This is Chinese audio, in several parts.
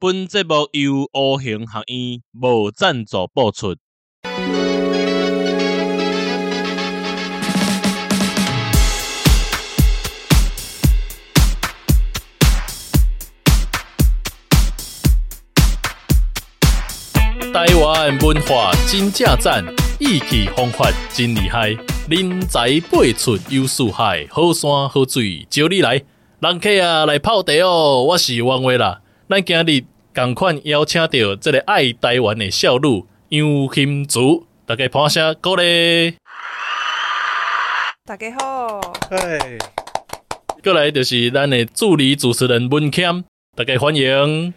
本节目由乌行学院无赞助播出。台湾文化真正赞，意气风发真厉害，人才辈出有四海，好山好水招你来，人客啊来泡茶哦，我是王维啦。咱今日同款邀请到这个爱台湾的少女杨欣竹，大家拍声鼓励。大家好，嘿，过来就是咱的助理主持人文谦，大家欢迎。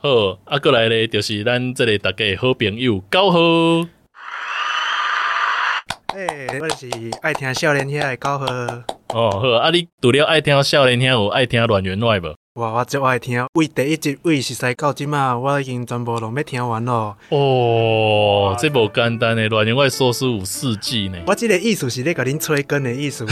好，啊，过来咧，就是咱这个大家好朋友高和。诶，我是爱听少年兄的高和。哦，好，啊，你除了爱听少年兄，有爱听阮员外无？哇，我最爱听，为第一集为实在到即嘛，我已经全部拢要听完咯。哦，这无简单诶，乱员外说书有四季呢。我即个意思是咧甲恁催更诶意思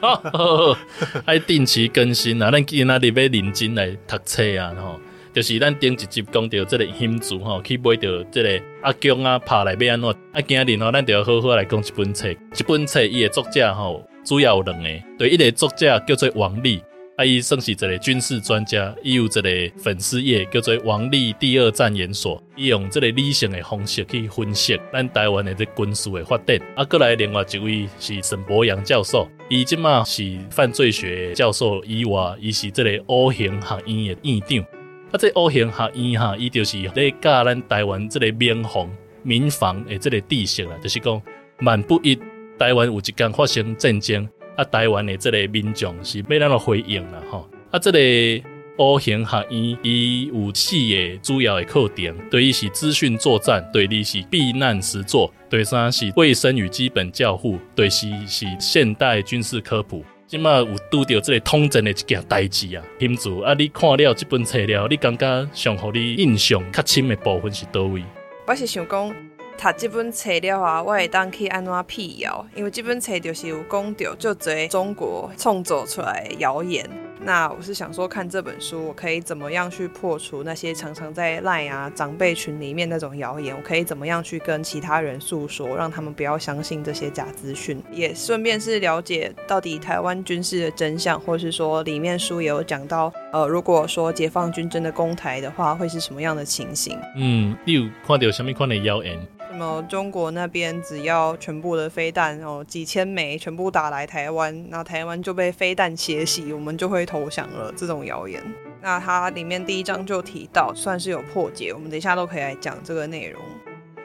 哦。爱定期更新啊，咱今仔日要认真来读册啊，吼。就是咱顶一集讲到这个欣竹吼，去买到这个阿强啊，拍来要安怎？啊，今日吼，咱就要好好来讲一本册。一本册伊的作者吼，主要有两个，对，一个作者叫做王丽，啊，伊算是一个军事专家，伊有一个粉丝页叫做王力第二战研所，伊用这个理性的方式去分析咱台湾的这军事的发展。啊，过来另外一位是沈博洋教授，伊即嘛是犯罪学教授以外，伊是这个乌行学院的院长。啊，这乌行学院哈，伊就是咧教咱台湾这个民防、民防的这个知识啦，就是讲万不一台湾有一天发生战争，啊，台湾的这个民众是要怎么回应啦？吼，啊，这个乌行学院伊有四个主要的课程，对一是资讯作战，对二是避难实作，对三是卫生与基本教护，对四是现代军事科普。即马有拄到这个统战的一件代志啊，金主啊，你看了这本册了，你感觉上互你印象较深的部分是倒位？我是想讲，读这本册了啊，我会当去安怎辟谣，因为这本册就是有讲到就这中国创作出来谣言。那我是想说，看这本书，我可以怎么样去破除那些常常在赖啊长辈群里面那种谣言？我可以怎么样去跟其他人诉说，让他们不要相信这些假资讯？也顺便是了解到底台湾军事的真相，或是说里面书也有讲到，呃，如果说解放军真的攻台的话，会是什么样的情形？嗯，你有看到什么款的谣言？什么中国那边只要全部的飞弹哦，几千枚全部打来台湾，那台湾就被飞弹血洗，我们就会投降了。这种谣言，那它里面第一章就提到，算是有破解。我们等一下都可以来讲这个内容。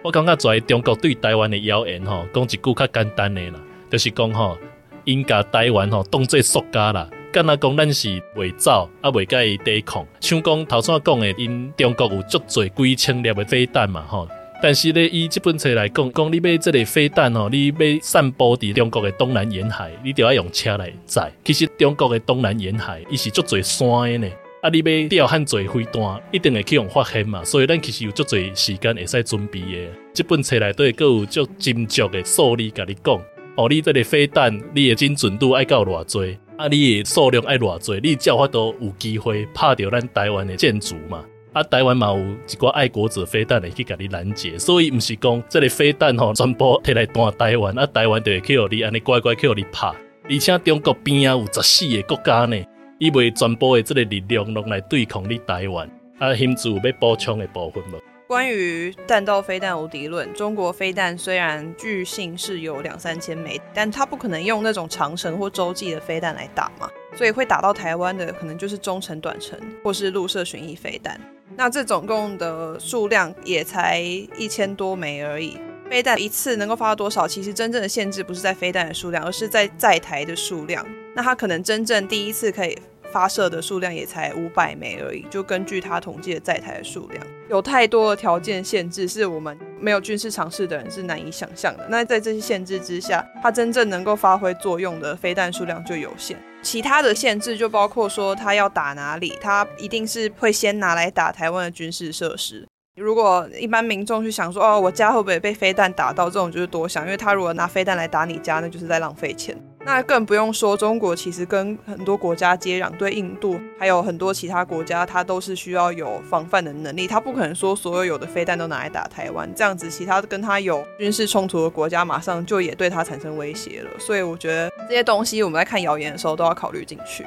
我感觉在中国对台湾的谣言吼，讲一句较简单的啦，就是讲吼，应该台湾吼当做塑胶啦，敢若讲咱是伪造啊，未甲伊抵抗。像讲头先讲的，因中国有足侪几千粒的飞弹嘛吼。但是呢，以这本册来讲，讲你买这个飞弹哦，你要散布伫中国的东南沿海，你就要用车来载。其实中国的东南沿海，伊是足侪山的呢。啊，你要吊很侪飞弹，一定会去用发现嘛。所以咱其实有足侪时间会使准备的。这本册内底阁有足精确的数字，甲你讲哦，你这个飞弹，你的精准度爱到偌侪，啊，你的数量爱偌侪，你才有法度有机会拍到咱台湾的建筑嘛。啊，台湾嘛有一寡爱国者飞弹会去甲你拦截，所以毋是讲这个飞弹吼全部摕来弹台湾，啊，台湾就会去互你安尼乖乖去互你拍。而且中国边啊有十四个国家呢，伊袂全部的这个力量拢来对抗你台湾。啊，欣竹要补充的部分无？关于弹道飞弹无敌论，中国飞弹虽然据信是有两三千枚，但它不可能用那种长程或洲际的飞弹来打嘛，所以会打到台湾的可能就是中程、短程或是陆射巡弋飞弹。那这总共的数量也才一千多枚而已。飞弹一次能够发多少？其实真正的限制不是在飞弹的数量，而是在载台的数量。那它可能真正第一次可以发射的数量也才五百枚而已。就根据它统计的载台的数量，有太多的条件限制，是我们没有军事常识的人是难以想象的。那在这些限制之下，它真正能够发挥作用的飞弹数量就有限。其他的限制就包括说，他要打哪里，他一定是会先拿来打台湾的军事设施。如果一般民众去想说，哦，我家会不会被飞弹打到？这种就是多想，因为他如果拿飞弹来打你家，那就是在浪费钱。那更不用说中国其实跟很多国家接壤，对印度还有很多其他国家，它都是需要有防范的能力。它不可能说所有有的飞弹都拿来打台湾，这样子其他跟它有军事冲突的国家马上就也对它产生威胁了。所以我觉得这些东西我们在看谣言的时候都要考虑进去。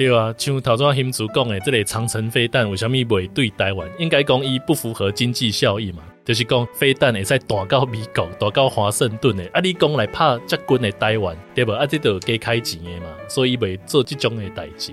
对啊，像头先兴祖讲的，这个长城飞弹为什么未对台湾？应该讲伊不符合经济效益嘛，就是讲飞弹会使弹到美国、弹到华盛顿的，啊，你讲来拍接近的台湾，对不？啊，这都加开钱的嘛，所以未做这种的代志。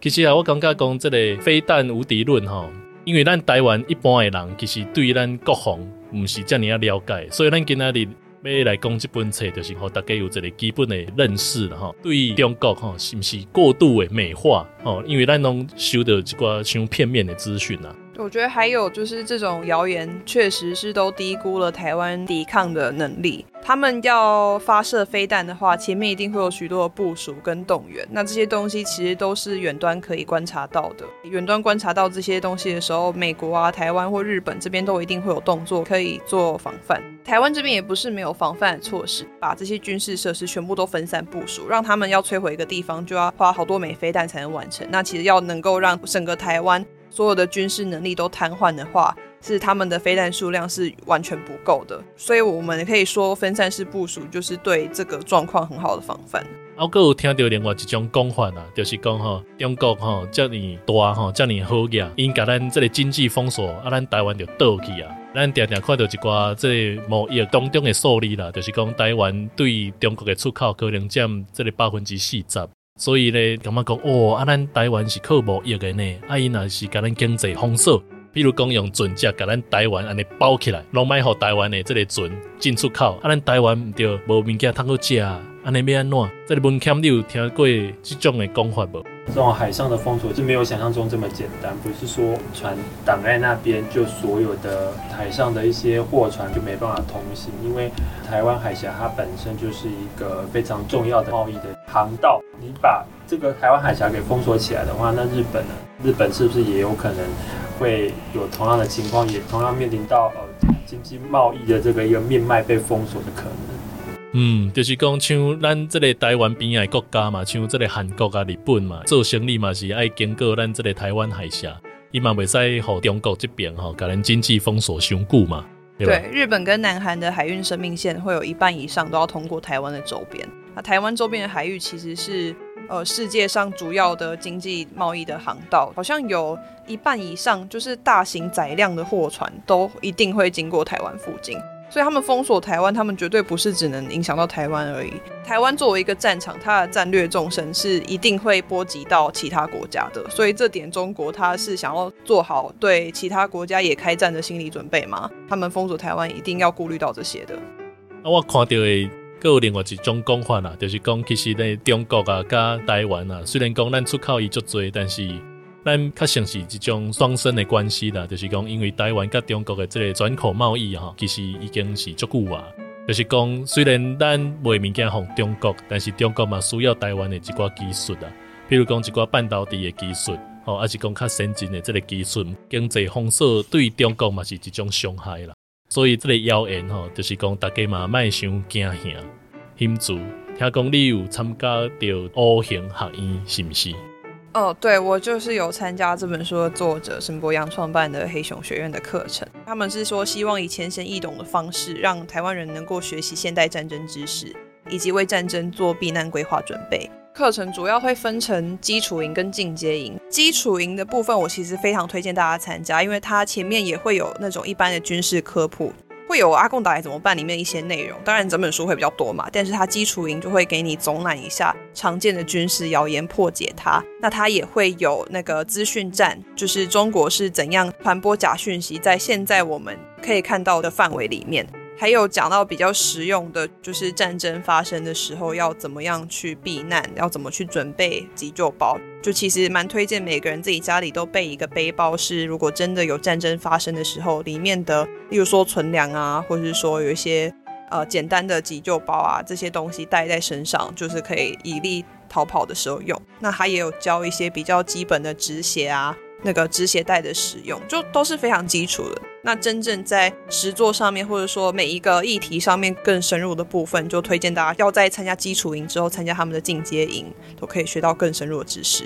其实啊，我感觉讲这个飞弹无敌论吼，因为咱台湾一般的人其实对咱国防唔是这么了解，所以咱今仔日。要来讲这本册，就是让大家有一个基本的认识了哈。对中国哈，是毋是过度的美化吼？因为咱拢收到一寡像片面的资讯啊。我觉得还有就是这种谣言，确实是都低估了台湾抵抗的能力。他们要发射飞弹的话，前面一定会有许多的部署跟动员。那这些东西其实都是远端可以观察到的。远端观察到这些东西的时候，美国啊、台湾或日本这边都一定会有动作可以做防范。台湾这边也不是没有防范的措施，把这些军事设施全部都分散部署，让他们要摧毁一个地方就要花好多枚飞弹才能完成。那其实要能够让整个台湾。所有的军事能力都瘫痪的话，是他们的飞弹数量是完全不够的，所以我们可以说分散式部署就是对这个状况很好的防范。我阁有听到另外一种讲法啊，就是讲吼，中国吼这么大吼，这么好个，因甲咱这个经济封锁，啊，咱台湾就倒去啊。咱常常看到一寡这个贸易当中的数字啦，就是讲台湾对中国的出口可能占这个百分之四十。所以呢，感觉讲哦，啊，咱台湾是靠贸易的呢，啊，伊若是甲咱经济封锁，比如讲用船只甲咱台湾安尼包起来，拢卖互台湾的这个船进出口，啊，咱台湾毋着无物件通去食，安尼要安怎？这个文谦你有听过这种的讲法无？这种海上的封锁是没有想象中这么简单，不是说船挡在那边，就所有的海上的一些货船就没办法通行。因为台湾海峡它本身就是一个非常重要的贸易的航道，你把这个台湾海峡给封锁起来的话，那日本呢？日本是不是也有可能会有同样的情况，也同样面临到呃经济贸易的这个一个命脉被封锁的可能？嗯，就是讲像咱这个台湾边的国家嘛，像这个韩国啊、日本嘛，做生意嘛是爱经过咱这个台湾海峡，伊嘛袂使互中国这边吼，甲咱经济封锁上久嘛。对，对，日本跟南韩的海运生命线会有一半以上都要通过台湾的周边。那台湾周边的海域其实是呃世界上主要的经济贸易的航道，好像有一半以上就是大型载量的货船都一定会经过台湾附近。所以他们封锁台湾，他们绝对不是只能影响到台湾而已。台湾作为一个战场，它的战略纵深是一定会波及到其他国家的。所以这点中国它是想要做好对其他国家也开战的心理准备吗？他们封锁台湾一定要顾虑到这些的。那我看到的，还有另外一种讲法啦，就是讲其实呢，中国啊加台湾啊，虽然讲咱出口伊足多，但是。咱较像是一种双生的关系啦，就是讲，因为台湾甲中国的这个转口贸易，其实已经是足久啊。就是讲，虽然咱卖物件互中国，但是中国嘛需要台湾的一寡技术啊，比如讲一寡半导体的技术，吼，还是讲较先进的这个技术，经济封锁对中国嘛是一种伤害啦。所以这个谣言吼，就是讲大家嘛卖伤惊吓。兴祖，听讲你有参加到五行学院，是不是？哦，对，我就是有参加这本书的作者沈博洋创办的黑熊学院的课程。他们是说希望以浅显易懂的方式，让台湾人能够学习现代战争知识，以及为战争做避难规划准备。课程主要会分成基础营跟进阶营。基础营的部分，我其实非常推荐大家参加，因为它前面也会有那种一般的军事科普。会有阿共打来怎么办里面一些内容，当然整本书会比较多嘛，但是它基础营就会给你总览一下常见的军事谣言，破解它。那它也会有那个资讯战，就是中国是怎样传播假讯息，在现在我们可以看到的范围里面。还有讲到比较实用的，就是战争发生的时候要怎么样去避难，要怎么去准备急救包。就其实蛮推荐每个人自己家里都备一个背包，是如果真的有战争发生的时候，里面的，例如说存粮啊，或者是说有一些呃简单的急救包啊，这些东西带在身上，就是可以以利逃跑的时候用。那他也有教一些比较基本的止血啊，那个止血带的使用，就都是非常基础的。那真正在实作上面，或者说每一个议题上面更深入的部分，就推荐大家要在参加基础营之后，参加他们的进阶营，都可以学到更深入的知识。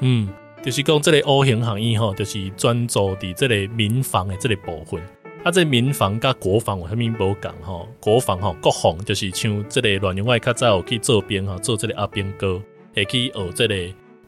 嗯，就是讲这个 O 型行业吼，就是专注伫这个民防的这个部分。啊，这民防甲国防有啥物无共吼？国防吼，国防就是像这个乱用外较早有去做兵哈，做这个阿兵哥，会去学这个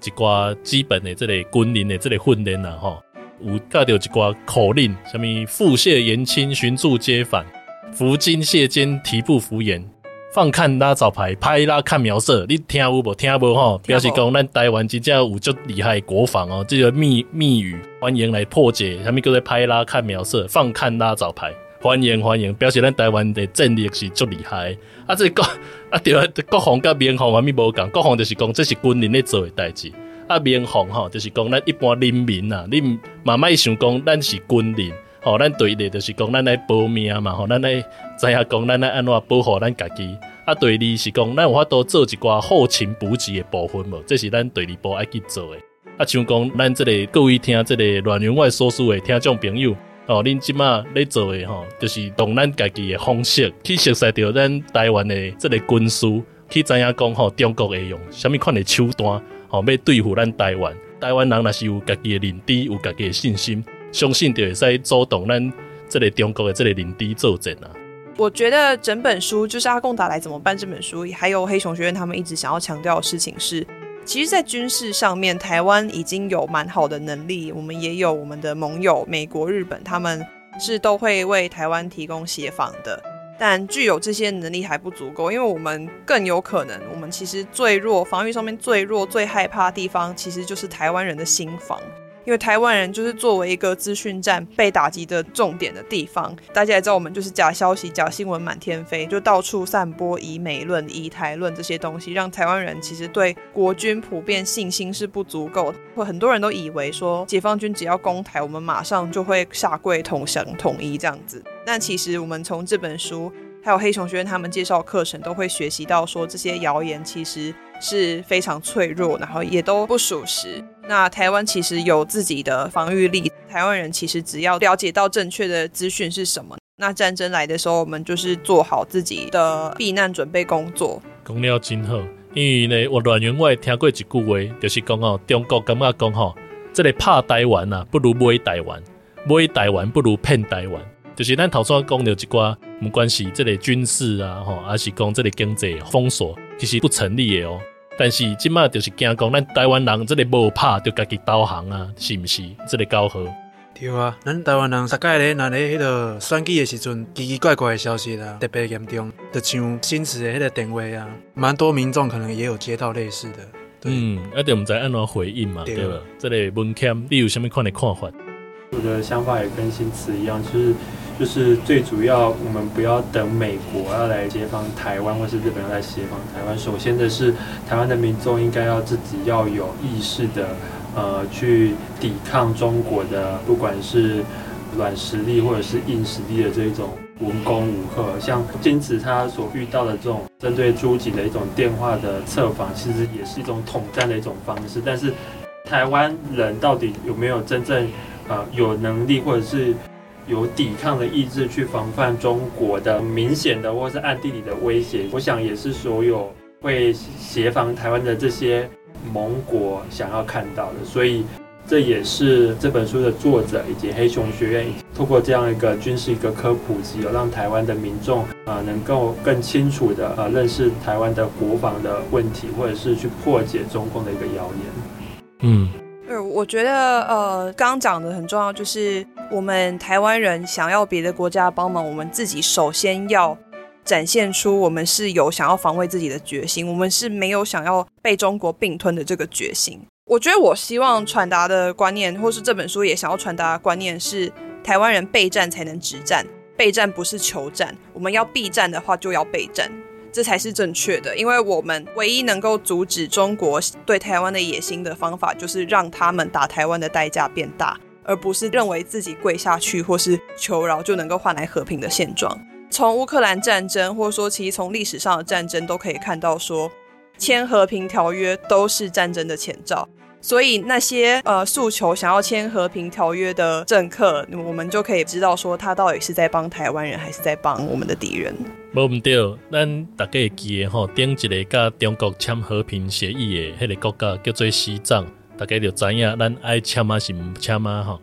一寡基本的这类军人的这类训练啦吼。有教到一寡口令，什么腹泻言轻，循处皆反，伏金泻肩，提步扶言，放看拉招牌，拍拉看苗色。你听有无？听无吼？表示讲咱台湾真正有足厉害国防哦。这个密密语，欢迎来破解。什么叫做拍拉看苗色？放看拉招牌，欢迎欢迎，表示咱台湾的战力是足厉害。啊，这个 啊对啊，国防甲民防还咪无共，国防就是讲这是军人咧做的代志。啊，民防吼，就是讲咱一般人民呐，你嘛莫想讲咱是军人，吼，咱对的就是讲咱来保命嘛，吼，咱来知影讲咱来安怎保护咱家己。啊，对二是讲咱有法度做一寡后勤补给的部分无，这是咱第二步爱去做的。啊，像讲咱这个各位听这个乱源外所属的听众朋友，哦，恁即马咧做的吼，就是用咱家己的方式去熟悉着咱台湾的这个军事，去知影讲吼，中国会用什么款的手段。哦，要对付咱台湾，台湾人若是有家己的认知，有家己的信心，相信就会使阻挡咱这个中国的这个领地作战啊。我觉得整本书就是阿共打来怎么办这本书，还有黑熊学院他们一直想要强调的事情是，其实，在军事上面，台湾已经有蛮好的能力，我们也有我们的盟友，美国、日本，他们是都会为台湾提供协防的。但具有这些能力还不足够，因为我们更有可能，我们其实最弱，防御上面最弱、最害怕的地方，其实就是台湾人的心防。因为台湾人就是作为一个资讯战被打击的重点的地方，大家也知道，我们就是假消息、假新闻满天飞，就到处散播以美论、以台论这些东西，让台湾人其实对国军普遍信心是不足够的。很多人都以为说，解放军只要攻台，我们马上就会下跪投降、统一这样子。但其实我们从这本书，还有黑熊学院他们介绍课程，都会学习到说，这些谣言其实是非常脆弱，然后也都不属实。那台湾其实有自己的防御力，台湾人其实只要了解到正确的资讯是什么，那战争来的时候，我们就是做好自己的避难准备工作。讲了真好，因为呢，我乱源外听过一句话，就是讲哦，中国感觉讲吼，这个怕台湾啊，不如买台湾；买台湾不如骗台湾。就是咱头先讲的一寡，不管是这个军事啊，吼，还是讲这个经济封锁，其实不成立的哦。但是即马就是惊讲，咱台湾人这个无怕就家己导航啊，是毋是？这个高和对啊，咱台湾人，十届咧，那咧迄个选举的时阵，奇奇怪怪的消息啦，特别严重。就像新池的迄个电话啊，蛮多民众可能也有接到类似的。嗯，而且我们在按怎回应嘛，对吧？这个文谦，你有什么款的看法？我的想法也跟新池一样，就是。就是最主要，我们不要等美国要来解放台湾，或是日本要来解放台湾。首先的是，台湾的民众应该要自己要有意识的，呃，去抵抗中国的，不管是软实力或者是硬实力的这一种文攻武吓。像金池他所遇到的这种针对朱吉的一种电话的策反，其实也是一种统战的一种方式。但是台湾人到底有没有真正呃有能力，或者是？有抵抗的意志去防范中国的明显的或是暗地里的威胁，我想也是所有会协防台湾的这些盟国想要看到的。所以这也是这本书的作者以及黑熊学院通过这样一个军事一个科普集，有让台湾的民众啊能够更清楚的啊认识台湾的国防的问题，或者是去破解中共的一个谣言。嗯。对，我觉得呃，刚刚讲的很重要，就是我们台湾人想要别的国家帮忙，我们自己首先要展现出我们是有想要防卫自己的决心，我们是没有想要被中国并吞的这个决心。我觉得我希望传达的观念，或是这本书也想要传达的观念是，台湾人备战才能止战，备战不是求战，我们要避战的话就要备战。这才是正确的，因为我们唯一能够阻止中国对台湾的野心的方法，就是让他们打台湾的代价变大，而不是认为自己跪下去或是求饶就能够换来和平的现状。从乌克兰战争，或者说其实从历史上的战争都可以看到说，说签和平条约都是战争的前兆。所以那些呃诉求想要签和平条约的政客，我们就可以知道说他到底是在帮台湾人，还是在帮我们的敌人。无毋对，咱大家会记得吼，顶一个甲中国签和平协议的迄个国家叫做西藏，大家就知影咱爱签啊是毋签啊吼。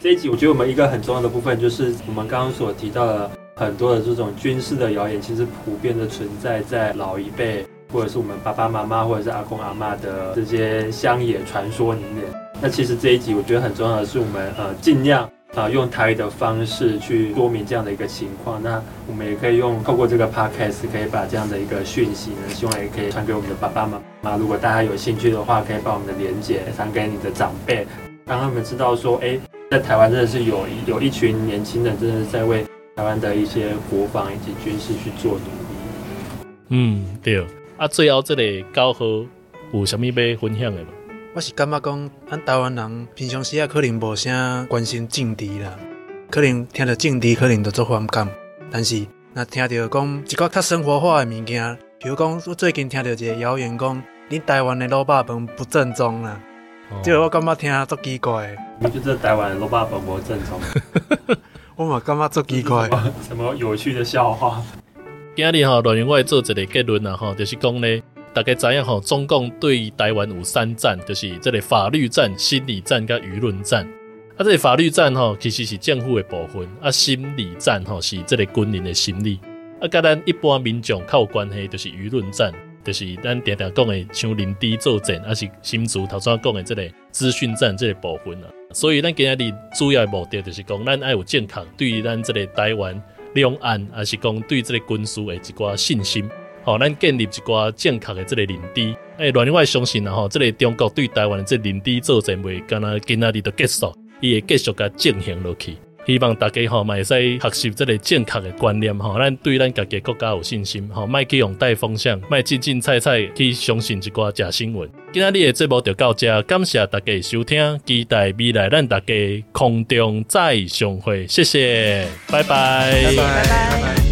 这一集我觉得我们一个很重要的部分，就是我们刚刚所提到的很多的这种军事的谣言，其实普遍的存在在老一辈，或者是我们爸爸妈妈，或者是阿公阿嬷的这些乡野传说里面。那其实这一集我觉得很重要的是，我们呃尽量。啊，用台语的方式去说明这样的一个情况，那我们也可以用透过这个 podcast，可以把这样的一个讯息呢，希望也可以传给我们的爸爸妈妈。如果大家有兴趣的话，可以把我们的连接传给你的长辈，让他们知道说，哎，在台湾真的是有有一群年轻人，真的是在为台湾的一些国防以及军事去做努力。嗯，对。啊，最后这个高和有什么要分享的吗？我是感觉讲，咱台湾人平常时啊，可能无啥关心政治啦，可能听着政治，可能就做反感。但是，那听着讲一个较生活化的物件，比如讲，我最近听到一个谣言讲，恁台湾的卤肉饭不正宗啦，这个我感觉听足奇怪。你觉得台湾的卤肉饭不正宗？我嘛感觉足奇怪。什么有趣的笑话？今日吼，内容我会做一个结论啊，吼，就是讲呢。大家知影吼，中共对台湾有三战，就是这个法律战、心理战跟舆论战。啊，这个法律战吼，其实是政府的部分；啊，心理战吼是这个军人的心理。啊，跟咱一般民众较有关系，就是舆论战，就是咱常常讲的像林地作战，啊是新竹头先讲的这个资讯战这个部分啊。所以咱今日主要的目的就是讲，咱爱有健康对于咱这个台湾两岸，也是讲对这个军事的一寡信心。好，咱建立一寡正确的这个认知。诶、欸，另外相信啊，吼，这个中国对台湾的这个认知作战未干那今仔日就结束，伊会继续甲进行落去。希望大家吼，嘛会使学习这个正确的观念，吼，咱对咱家己国家有信心，吼，莫去用带方向，莫进进菜菜去相信一寡假新闻。今仔日的节目就到这，感谢大家收听，期待未来咱大家空中再相会，谢谢，拜拜，拜拜。拜拜。